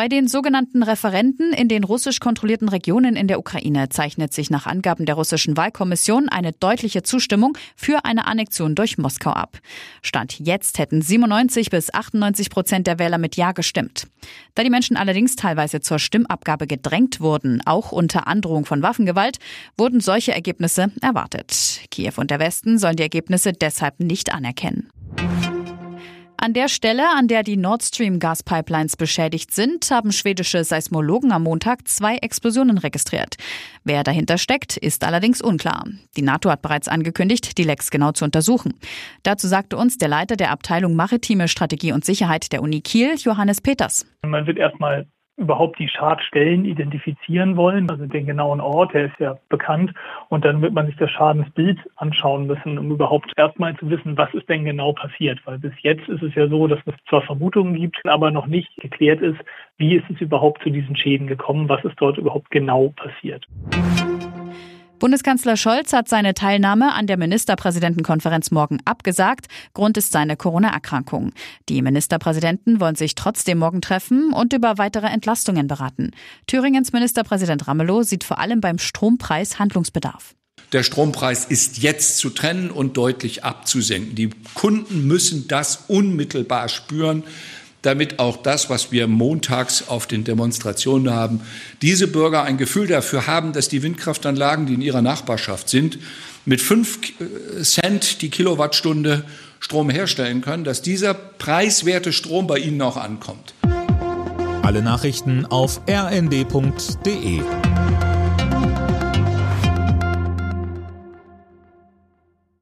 Bei den sogenannten Referenten in den russisch kontrollierten Regionen in der Ukraine zeichnet sich nach Angaben der russischen Wahlkommission eine deutliche Zustimmung für eine Annexion durch Moskau ab. Stand jetzt hätten 97 bis 98 Prozent der Wähler mit Ja gestimmt. Da die Menschen allerdings teilweise zur Stimmabgabe gedrängt wurden, auch unter Androhung von Waffengewalt, wurden solche Ergebnisse erwartet. Kiew und der Westen sollen die Ergebnisse deshalb nicht anerkennen. An der Stelle, an der die Nord Stream Gaspipelines beschädigt sind, haben schwedische Seismologen am Montag zwei Explosionen registriert. Wer dahinter steckt, ist allerdings unklar. Die NATO hat bereits angekündigt, die Lecks genau zu untersuchen. Dazu sagte uns der Leiter der Abteilung Maritime Strategie und Sicherheit der Uni Kiel, Johannes Peters. Man wird erstmal überhaupt die Schadstellen identifizieren wollen, also den genauen Ort, der ist ja bekannt. Und dann wird man sich das Schadensbild anschauen müssen, um überhaupt erstmal zu wissen, was ist denn genau passiert. Weil bis jetzt ist es ja so, dass es zwar Vermutungen gibt, aber noch nicht geklärt ist, wie ist es überhaupt zu diesen Schäden gekommen, was ist dort überhaupt genau passiert. Bundeskanzler Scholz hat seine Teilnahme an der Ministerpräsidentenkonferenz morgen abgesagt. Grund ist seine Corona-Erkrankung. Die Ministerpräsidenten wollen sich trotzdem morgen treffen und über weitere Entlastungen beraten. Thüringens Ministerpräsident Ramelow sieht vor allem beim Strompreis Handlungsbedarf. Der Strompreis ist jetzt zu trennen und deutlich abzusenken. Die Kunden müssen das unmittelbar spüren damit auch das, was wir montags auf den Demonstrationen haben, diese Bürger ein Gefühl dafür haben, dass die Windkraftanlagen, die in ihrer Nachbarschaft sind, mit fünf Cent die Kilowattstunde Strom herstellen können, dass dieser preiswerte Strom bei ihnen auch ankommt. Alle Nachrichten auf rnd.de